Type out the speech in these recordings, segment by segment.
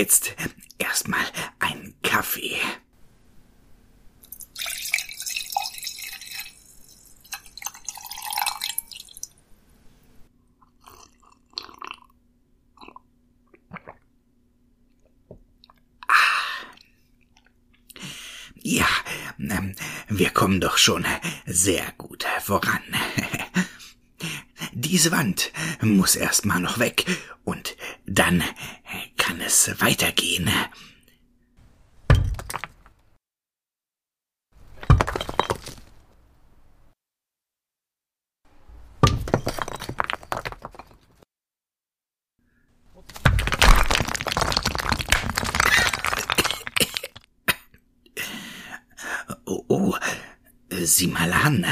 Jetzt erstmal einen Kaffee. Ja, ähm, wir kommen doch schon sehr gut voran. Diese Wand muss erstmal noch weg und dann kann es weitergehen. Oh, oh, sieh mal an.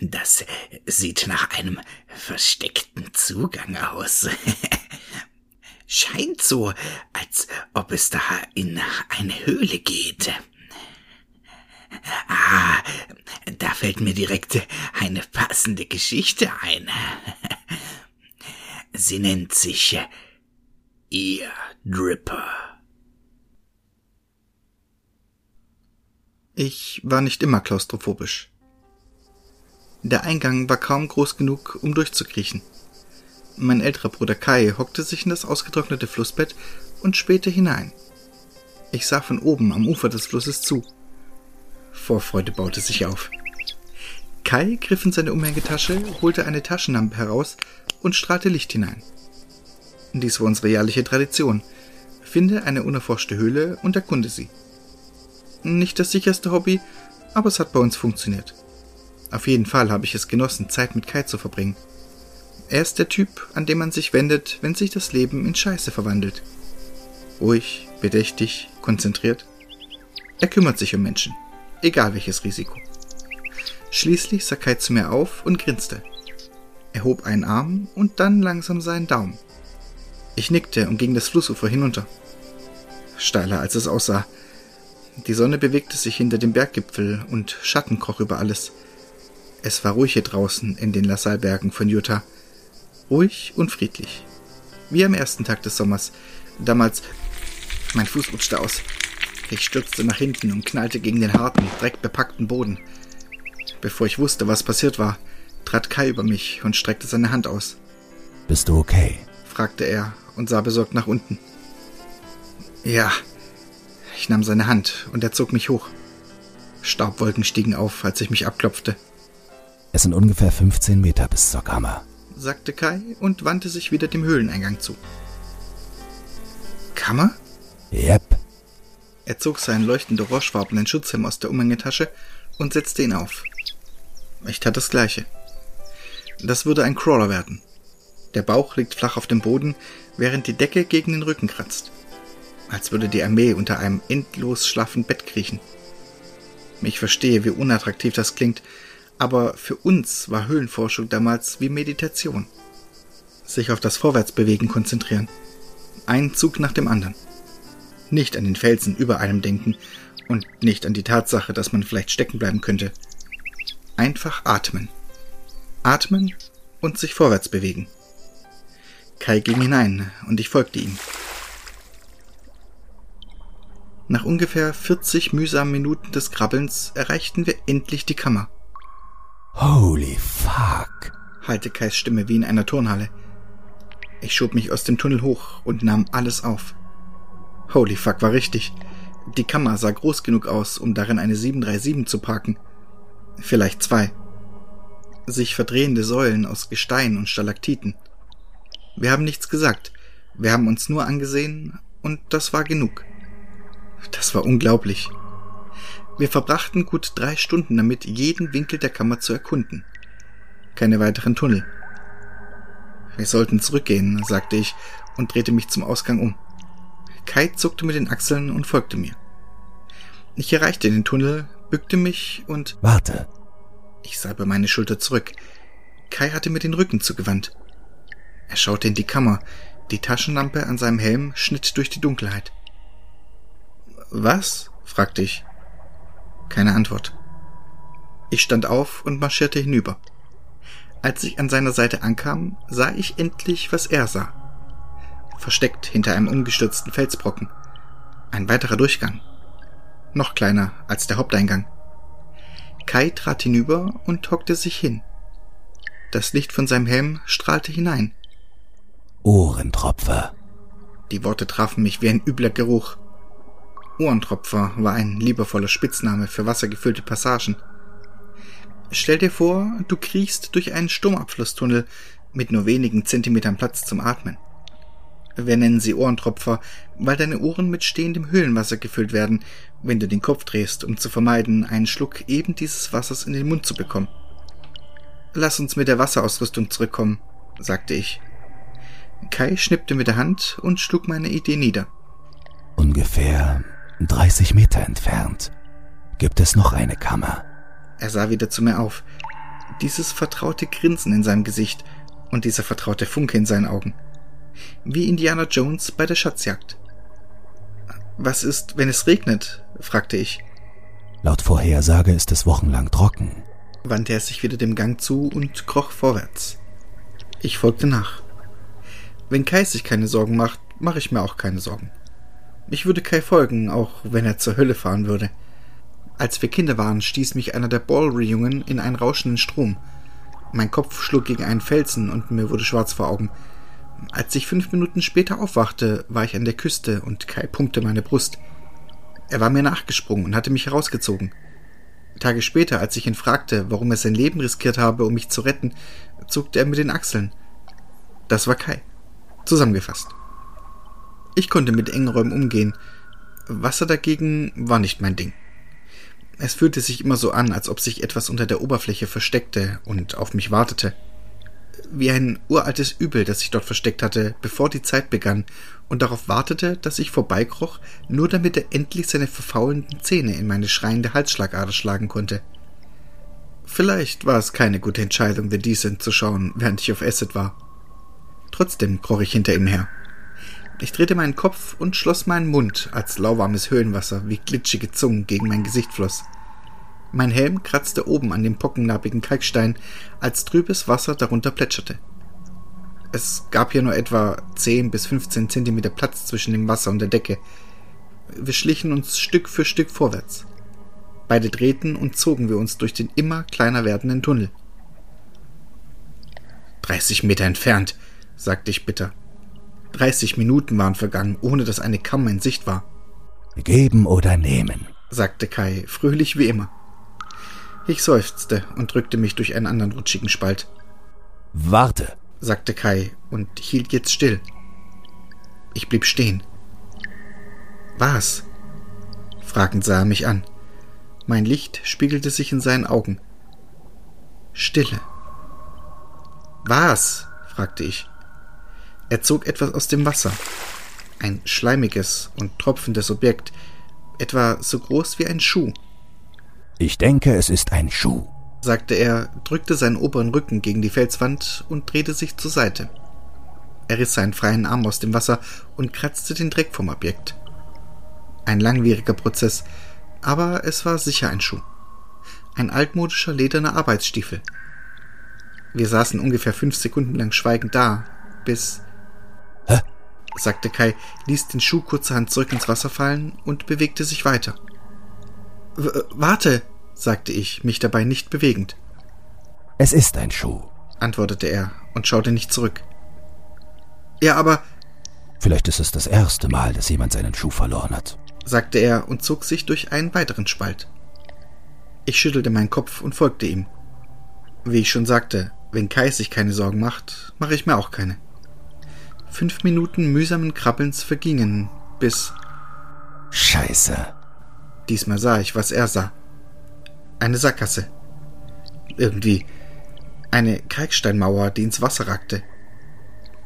Das sieht nach einem versteckten Zugang aus. Scheint so, als ob es da in eine Höhle geht. Ah, da fällt mir direkt eine passende Geschichte ein. Sie nennt sich Ear Dripper. Ich war nicht immer klaustrophobisch. Der Eingang war kaum groß genug, um durchzukriechen. Mein älterer Bruder Kai hockte sich in das ausgetrocknete Flussbett und spähte hinein. Ich sah von oben am Ufer des Flusses zu. Vorfreude baute sich auf. Kai griff in seine Umhängetasche, holte eine Taschenlampe heraus und strahlte Licht hinein. Dies war unsere jährliche Tradition. Finde eine unerforschte Höhle und erkunde sie. Nicht das sicherste Hobby, aber es hat bei uns funktioniert. Auf jeden Fall habe ich es genossen, Zeit mit Kai zu verbringen. Er ist der Typ, an den man sich wendet, wenn sich das Leben in Scheiße verwandelt. Ruhig, bedächtig, konzentriert. Er kümmert sich um Menschen, egal welches Risiko. Schließlich sah Kai zu mir auf und grinste. Er hob einen Arm und dann langsam seinen Daumen. Ich nickte und ging das Flussufer hinunter. Steiler als es aussah. Die Sonne bewegte sich hinter dem Berggipfel und Schatten kroch über alles. Es war ruhig hier draußen in den Lassalbergen von Utah. Ruhig und friedlich. Wie am ersten Tag des Sommers. Damals. Mein Fuß rutschte aus. Ich stürzte nach hinten und knallte gegen den harten, dreckbepackten Boden. Bevor ich wusste, was passiert war, trat Kai über mich und streckte seine Hand aus. Bist du okay? fragte er und sah besorgt nach unten. Ja. Ich nahm seine Hand und er zog mich hoch. Staubwolken stiegen auf, als ich mich abklopfte. Es sind ungefähr 15 Meter bis zur Kammer, sagte Kai und wandte sich wieder dem Höhleneingang zu. Kammer? Yep. Er zog seinen leuchtend orangefarbenen Schutzhelm aus der Umhängetasche und setzte ihn auf. Ich tat das gleiche. Das würde ein Crawler werden. Der Bauch liegt flach auf dem Boden, während die Decke gegen den Rücken kratzt. Als würde die Armee unter einem endlos schlaffen Bett kriechen. Ich verstehe, wie unattraktiv das klingt, aber für uns war Höhlenforschung damals wie Meditation. Sich auf das Vorwärtsbewegen konzentrieren. Ein Zug nach dem anderen. Nicht an den Felsen über einem denken und nicht an die Tatsache, dass man vielleicht stecken bleiben könnte. Einfach atmen. Atmen und sich vorwärts bewegen. Kai ging hinein und ich folgte ihm. Nach ungefähr 40 mühsamen Minuten des Krabbelns erreichten wir endlich die Kammer. Holy fuck, hallte Kais Stimme wie in einer Turnhalle. Ich schob mich aus dem Tunnel hoch und nahm alles auf. Holy fuck war richtig. Die Kammer sah groß genug aus, um darin eine 737 zu parken. Vielleicht zwei. Sich verdrehende Säulen aus Gestein und Stalaktiten. Wir haben nichts gesagt. Wir haben uns nur angesehen und das war genug. Das war unglaublich. Wir verbrachten gut drei Stunden damit, jeden Winkel der Kammer zu erkunden. Keine weiteren Tunnel. Wir sollten zurückgehen, sagte ich und drehte mich zum Ausgang um. Kai zuckte mit den Achseln und folgte mir. Ich erreichte den Tunnel, bückte mich und... Warte. Ich sah über meine Schulter zurück. Kai hatte mir den Rücken zugewandt. Er schaute in die Kammer. Die Taschenlampe an seinem Helm schnitt durch die Dunkelheit. Was? fragte ich. Keine Antwort. Ich stand auf und marschierte hinüber. Als ich an seiner Seite ankam, sah ich endlich, was er sah. versteckt hinter einem umgestürzten Felsbrocken. Ein weiterer Durchgang. Noch kleiner als der Haupteingang. Kai trat hinüber und hockte sich hin. Das Licht von seinem Helm strahlte hinein. Ohrentropfer. Die Worte trafen mich wie ein übler Geruch. Ohrentropfer war ein liebevoller Spitzname für wassergefüllte Passagen. Stell dir vor, du kriechst durch einen Sturmabflusstunnel mit nur wenigen Zentimetern Platz zum Atmen. Wir nennen sie Ohrentropfer, weil deine Ohren mit stehendem Höhlenwasser gefüllt werden, wenn du den Kopf drehst, um zu vermeiden, einen Schluck eben dieses Wassers in den Mund zu bekommen. Lass uns mit der Wasserausrüstung zurückkommen, sagte ich. Kai schnippte mit der Hand und schlug meine Idee nieder. Ungefähr 30 Meter entfernt gibt es noch eine Kammer. Er sah wieder zu mir auf. Dieses vertraute Grinsen in seinem Gesicht und dieser vertraute Funke in seinen Augen. Wie Indiana Jones bei der Schatzjagd. Was ist, wenn es regnet? fragte ich. Laut Vorhersage ist es wochenlang trocken. Wandte er sich wieder dem Gang zu und kroch vorwärts. Ich folgte nach. Wenn Kai sich keine Sorgen macht, mache ich mir auch keine Sorgen. Ich würde Kai folgen, auch wenn er zur Hölle fahren würde. Als wir Kinder waren, stieß mich einer der Ballry-Jungen in einen rauschenden Strom. Mein Kopf schlug gegen einen Felsen und mir wurde schwarz vor Augen. Als ich fünf Minuten später aufwachte, war ich an der Küste und Kai pumpte meine Brust. Er war mir nachgesprungen und hatte mich herausgezogen. Tage später, als ich ihn fragte, warum er sein Leben riskiert habe, um mich zu retten, zuckte er mit den Achseln. Das war Kai. Zusammengefasst. Ich konnte mit engen Räumen umgehen. Wasser dagegen war nicht mein Ding. Es fühlte sich immer so an, als ob sich etwas unter der Oberfläche versteckte und auf mich wartete. Wie ein uraltes Übel, das sich dort versteckt hatte, bevor die Zeit begann und darauf wartete, dass ich vorbeikroch, nur damit er endlich seine verfaulenden Zähne in meine schreiende Halsschlagader schlagen konnte. Vielleicht war es keine gute Entscheidung, The Decent zu schauen, während ich auf Acid war. Trotzdem kroch ich hinter ihm her. Ich drehte meinen Kopf und schloss meinen Mund, als lauwarmes Höhenwasser wie glitschige Zungen gegen mein Gesicht floss. Mein Helm kratzte oben an dem pockennarbigen Kalkstein, als trübes Wasser darunter plätscherte. Es gab hier nur etwa 10 bis 15 Zentimeter Platz zwischen dem Wasser und der Decke. Wir schlichen uns Stück für Stück vorwärts. Beide drehten und zogen wir uns durch den immer kleiner werdenden Tunnel. 30 Meter entfernt, sagte ich bitter. 30 Minuten waren vergangen, ohne dass eine Kammer in Sicht war. Geben oder nehmen, sagte Kai, fröhlich wie immer. Ich seufzte und drückte mich durch einen anderen rutschigen Spalt. Warte, sagte Kai und hielt jetzt still. Ich blieb stehen. Was? Fragend sah er mich an. Mein Licht spiegelte sich in seinen Augen. Stille. Was? fragte ich. Er zog etwas aus dem Wasser. Ein schleimiges und tropfendes Objekt, etwa so groß wie ein Schuh. Ich denke, es ist ein Schuh, sagte er, drückte seinen oberen Rücken gegen die Felswand und drehte sich zur Seite. Er riss seinen freien Arm aus dem Wasser und kratzte den Dreck vom Objekt. Ein langwieriger Prozess, aber es war sicher ein Schuh. Ein altmodischer lederner Arbeitsstiefel. Wir saßen ungefähr fünf Sekunden lang schweigend da, bis? Sagte Kai, ließ den Schuh kurzerhand zurück ins Wasser fallen und bewegte sich weiter. W warte, sagte ich, mich dabei nicht bewegend. Es ist ein Schuh, antwortete er und schaute nicht zurück. Ja, aber. Vielleicht ist es das erste Mal, dass jemand seinen Schuh verloren hat, sagte er und zog sich durch einen weiteren Spalt. Ich schüttelte meinen Kopf und folgte ihm. Wie ich schon sagte, wenn Kai sich keine Sorgen macht, mache ich mir auch keine. Fünf Minuten mühsamen Krabbelns vergingen, bis. Scheiße. Diesmal sah ich, was er sah. Eine Sackgasse. Irgendwie. Eine Kalksteinmauer, die ins Wasser ragte.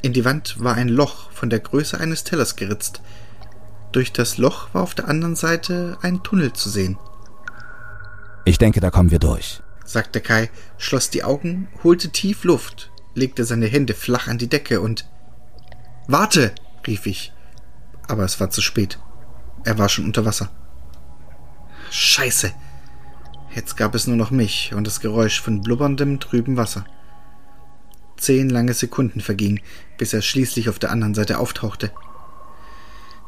In die Wand war ein Loch von der Größe eines Tellers geritzt. Durch das Loch war auf der anderen Seite ein Tunnel zu sehen. Ich denke, da kommen wir durch, sagte Kai, schloss die Augen, holte tief Luft, legte seine Hände flach an die Decke und Warte, rief ich. Aber es war zu spät. Er war schon unter Wasser. Scheiße. Jetzt gab es nur noch mich und das Geräusch von blubberndem, trüben Wasser. Zehn lange Sekunden vergingen, bis er schließlich auf der anderen Seite auftauchte.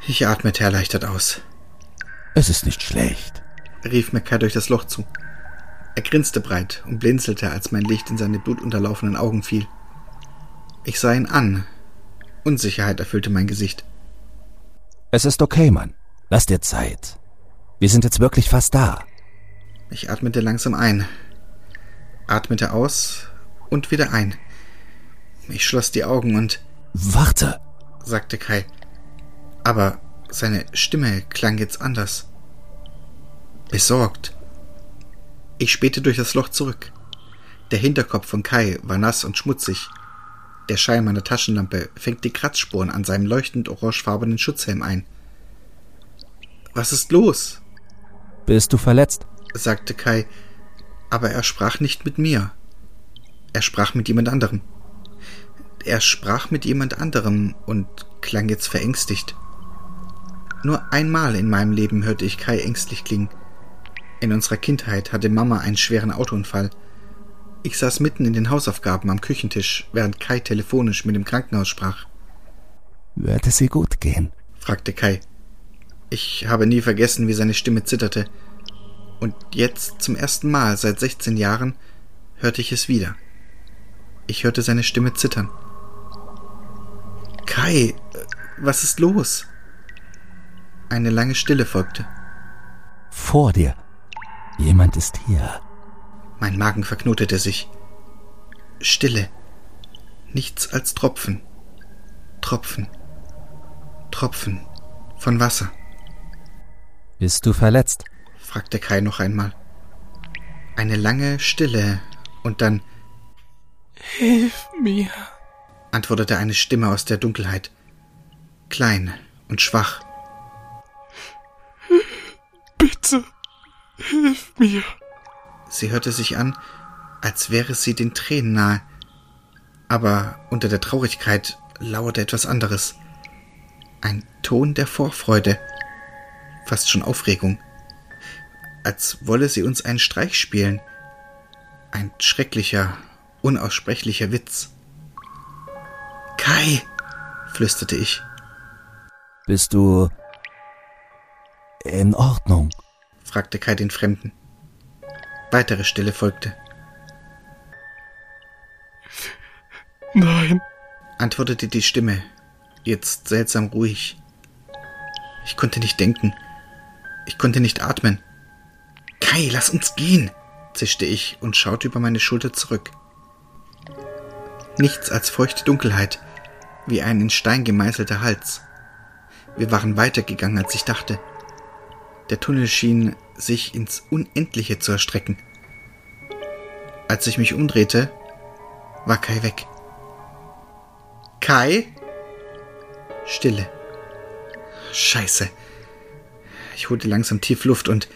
Ich atmete erleichtert aus. Es ist nicht schlecht, rief Mackay durch das Loch zu. Er grinste breit und blinzelte, als mein Licht in seine blutunterlaufenen Augen fiel. Ich sah ihn an. Unsicherheit erfüllte mein Gesicht. Es ist okay, Mann. Lass dir Zeit. Wir sind jetzt wirklich fast da. Ich atmete langsam ein, atmete aus und wieder ein. Ich schloss die Augen und. Warte, sagte Kai. Aber seine Stimme klang jetzt anders. Besorgt. Ich spähte durch das Loch zurück. Der Hinterkopf von Kai war nass und schmutzig. Der Schein meiner Taschenlampe fängt die Kratzspuren an seinem leuchtend orangefarbenen Schutzhelm ein. Was ist los? Bist du verletzt? sagte Kai, aber er sprach nicht mit mir. Er sprach mit jemand anderem. Er sprach mit jemand anderem und klang jetzt verängstigt. Nur einmal in meinem Leben hörte ich Kai ängstlich klingen. In unserer Kindheit hatte Mama einen schweren Autounfall. Ich saß mitten in den Hausaufgaben am Küchentisch, während Kai telefonisch mit dem Krankenhaus sprach. Wird es ihr gut gehen? fragte Kai. Ich habe nie vergessen, wie seine Stimme zitterte. Und jetzt zum ersten Mal seit 16 Jahren hörte ich es wieder. Ich hörte seine Stimme zittern. Kai, was ist los? Eine lange Stille folgte. Vor dir. Jemand ist hier. Mein Magen verknotete sich. Stille. Nichts als Tropfen. Tropfen. Tropfen von Wasser. Bist du verletzt? fragte Kai noch einmal. Eine lange Stille und dann Hilf mir, antwortete eine Stimme aus der Dunkelheit, klein und schwach. Bitte, hilf mir. Sie hörte sich an, als wäre sie den Tränen nahe, aber unter der Traurigkeit lauerte etwas anderes. Ein Ton der Vorfreude, fast schon Aufregung, als wolle sie uns einen Streich spielen. Ein schrecklicher, unaussprechlicher Witz. Kai, flüsterte ich. Bist du in Ordnung? fragte Kai den Fremden. Weitere Stille folgte. Nein, antwortete die Stimme, jetzt seltsam ruhig. Ich konnte nicht denken. Ich konnte nicht atmen. Kai, lass uns gehen, zischte ich und schaute über meine Schulter zurück. Nichts als feuchte Dunkelheit, wie ein in Stein gemeißelter Hals. Wir waren weitergegangen, als ich dachte. Der Tunnel schien sich ins Unendliche zu erstrecken. Als ich mich umdrehte, war Kai weg. Kai? Stille. Scheiße. Ich holte langsam tief Luft und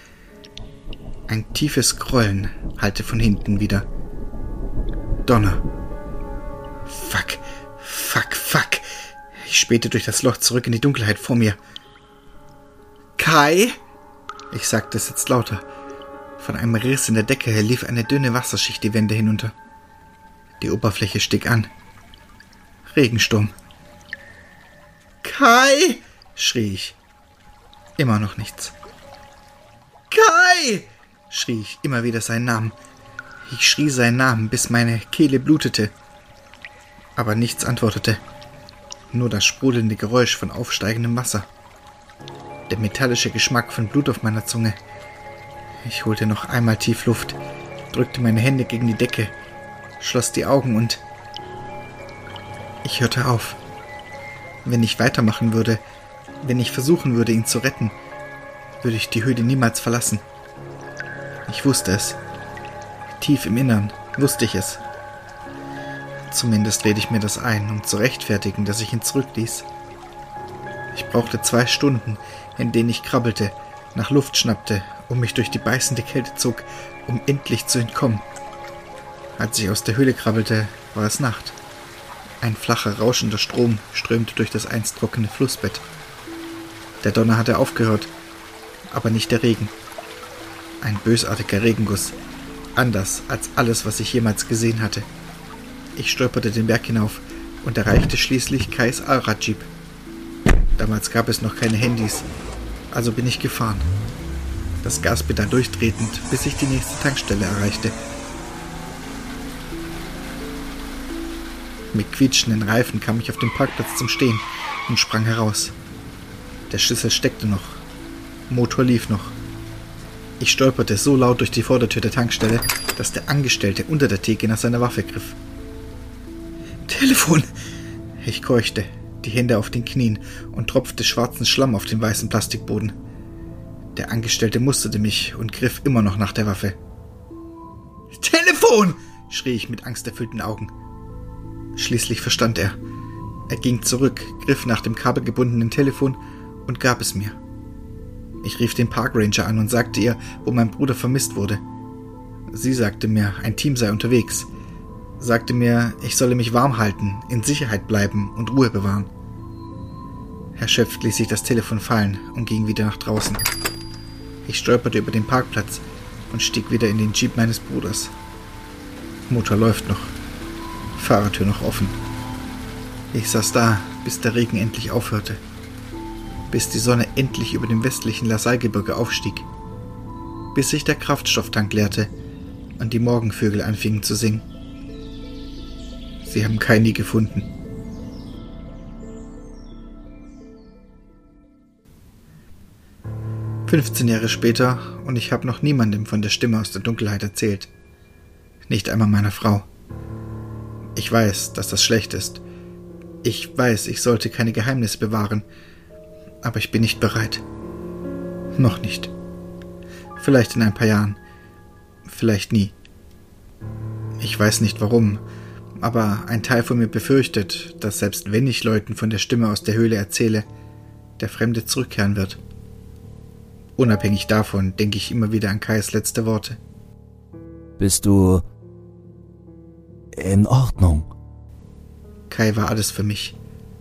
ein tiefes Grollen hallte von hinten wieder. Donner. Fuck. Fuck, fuck. Ich spähte durch das Loch zurück in die Dunkelheit vor mir. Kai? Ich sagte es jetzt lauter. Von einem Riss in der Decke her lief eine dünne Wasserschicht die Wände hinunter. Die Oberfläche stieg an. Regensturm. Kai! schrie ich. Immer noch nichts. Kai! schrie ich immer wieder seinen Namen. Ich schrie seinen Namen, bis meine Kehle blutete. Aber nichts antwortete. Nur das sprudelnde Geräusch von aufsteigendem Wasser. Der metallische Geschmack von Blut auf meiner Zunge. Ich holte noch einmal tief Luft, drückte meine Hände gegen die Decke, schloss die Augen und ich hörte auf. Wenn ich weitermachen würde, wenn ich versuchen würde, ihn zu retten, würde ich die Höhle niemals verlassen. Ich wusste es. Tief im Innern wusste ich es. Zumindest rede ich mir das ein, um zu rechtfertigen, dass ich ihn zurückließ. Ich brauchte zwei Stunden, in denen ich krabbelte, nach Luft schnappte und mich durch die beißende Kälte zog, um endlich zu entkommen. Als ich aus der Höhle krabbelte, war es Nacht. Ein flacher, rauschender Strom strömte durch das einst trockene Flussbett. Der Donner hatte aufgehört, aber nicht der Regen. Ein bösartiger Regenguss, anders als alles, was ich jemals gesehen hatte. Ich stolperte den Berg hinauf und erreichte schließlich Kais Allradjeep. Damals gab es noch keine Handys, also bin ich gefahren. Das Gaspedal durchtretend, bis ich die nächste Tankstelle erreichte. Mit quietschenden Reifen kam ich auf dem Parkplatz zum Stehen und sprang heraus. Der Schlüssel steckte noch. Motor lief noch. Ich stolperte so laut durch die Vordertür der Tankstelle, dass der Angestellte unter der Theke nach seiner Waffe griff. Telefon! Ich keuchte, die Hände auf den Knien und tropfte schwarzen Schlamm auf den weißen Plastikboden. Der Angestellte musterte mich und griff immer noch nach der Waffe. Telefon! schrie ich mit angsterfüllten Augen. Schließlich verstand er. Er ging zurück, griff nach dem kabelgebundenen Telefon und gab es mir. Ich rief den Parkranger an und sagte ihr, wo mein Bruder vermisst wurde. Sie sagte mir, ein Team sei unterwegs, sagte mir, ich solle mich warm halten, in Sicherheit bleiben und Ruhe bewahren. Erschöpft ließ ich das Telefon fallen und ging wieder nach draußen. Ich stolperte über den Parkplatz und stieg wieder in den Jeep meines Bruders. Motor läuft noch, Fahrertür noch offen. Ich saß da, bis der Regen endlich aufhörte, bis die Sonne endlich über dem westlichen Lassalgebirge aufstieg, bis sich der Kraftstofftank leerte und die Morgenvögel anfingen zu singen. Sie haben Kaini gefunden. Fünfzehn Jahre später und ich habe noch niemandem von der Stimme aus der Dunkelheit erzählt. Nicht einmal meiner Frau. Ich weiß, dass das schlecht ist. Ich weiß, ich sollte keine Geheimnisse bewahren, aber ich bin nicht bereit. Noch nicht. Vielleicht in ein paar Jahren. Vielleicht nie. Ich weiß nicht warum, aber ein Teil von mir befürchtet, dass selbst wenn ich Leuten von der Stimme aus der Höhle erzähle, der Fremde zurückkehren wird. Unabhängig davon denke ich immer wieder an Kais letzte Worte. Bist du in Ordnung? Kai war alles für mich.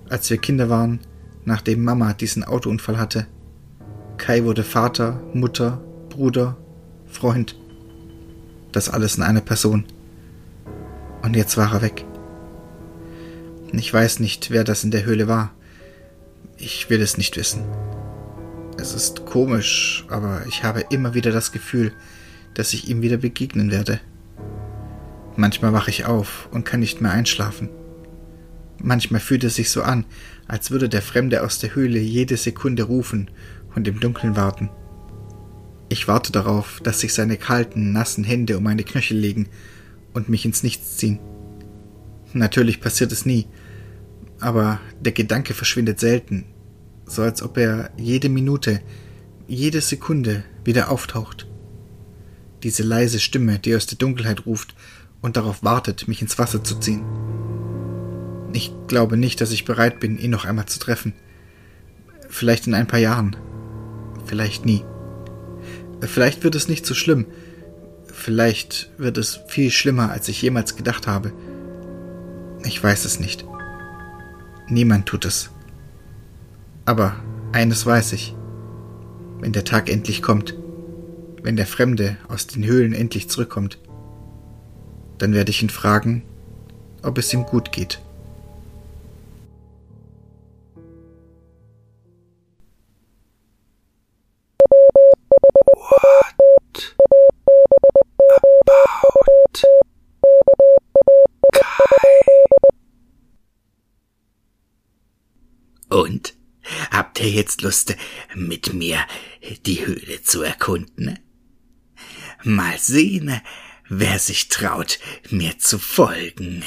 Als wir Kinder waren, nachdem Mama diesen Autounfall hatte. Kai wurde Vater, Mutter, Bruder, Freund. Das alles in einer Person. Und jetzt war er weg. Ich weiß nicht, wer das in der Höhle war. Ich will es nicht wissen. Es ist komisch, aber ich habe immer wieder das Gefühl, dass ich ihm wieder begegnen werde. Manchmal wache ich auf und kann nicht mehr einschlafen. Manchmal fühlt es sich so an, als würde der Fremde aus der Höhle jede Sekunde rufen und im Dunkeln warten. Ich warte darauf, dass sich seine kalten, nassen Hände um meine Knöchel legen und mich ins Nichts ziehen. Natürlich passiert es nie, aber der Gedanke verschwindet selten, so als ob er jede Minute, jede Sekunde wieder auftaucht. Diese leise Stimme, die aus der Dunkelheit ruft und darauf wartet, mich ins Wasser zu ziehen. Ich glaube nicht, dass ich bereit bin, ihn noch einmal zu treffen. Vielleicht in ein paar Jahren. Vielleicht nie. Vielleicht wird es nicht so schlimm. Vielleicht wird es viel schlimmer, als ich jemals gedacht habe. Ich weiß es nicht. Niemand tut es. Aber eines weiß ich. Wenn der Tag endlich kommt, wenn der Fremde aus den Höhlen endlich zurückkommt, dann werde ich ihn fragen, ob es ihm gut geht. Ihr jetzt Lust, mit mir die Höhle zu erkunden? Mal sehen, wer sich traut, mir zu folgen.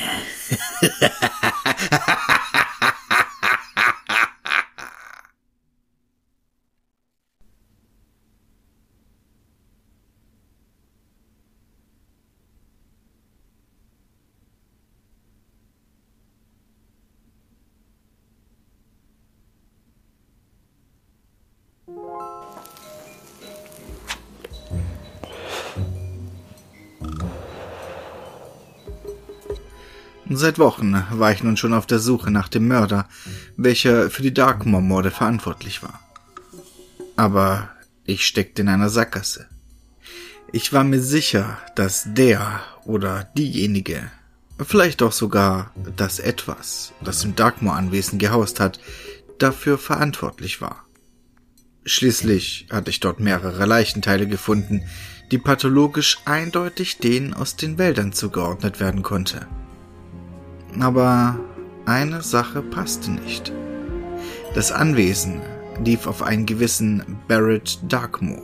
Seit Wochen war ich nun schon auf der Suche nach dem Mörder, welcher für die Darkmoor-Morde verantwortlich war. Aber ich steckte in einer Sackgasse. Ich war mir sicher, dass der oder diejenige vielleicht auch sogar das Etwas, das im Darkmoor-Anwesen gehaust hat, dafür verantwortlich war. Schließlich hatte ich dort mehrere Leichenteile gefunden, die pathologisch eindeutig denen aus den Wäldern zugeordnet werden konnte. Aber eine Sache passte nicht. Das Anwesen lief auf einen gewissen Barrett Darkmoor,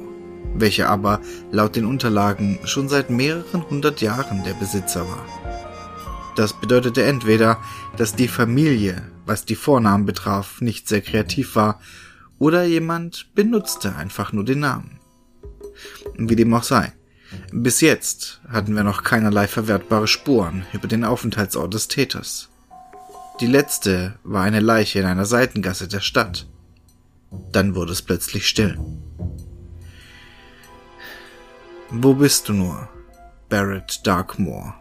welcher aber laut den Unterlagen schon seit mehreren hundert Jahren der Besitzer war. Das bedeutete entweder, dass die Familie, was die Vornamen betraf, nicht sehr kreativ war, oder jemand benutzte einfach nur den Namen. Wie dem auch sei. Bis jetzt hatten wir noch keinerlei verwertbare Spuren über den Aufenthaltsort des Täters. Die letzte war eine Leiche in einer Seitengasse der Stadt. Dann wurde es plötzlich still. Wo bist du nur, Barrett Darkmoor?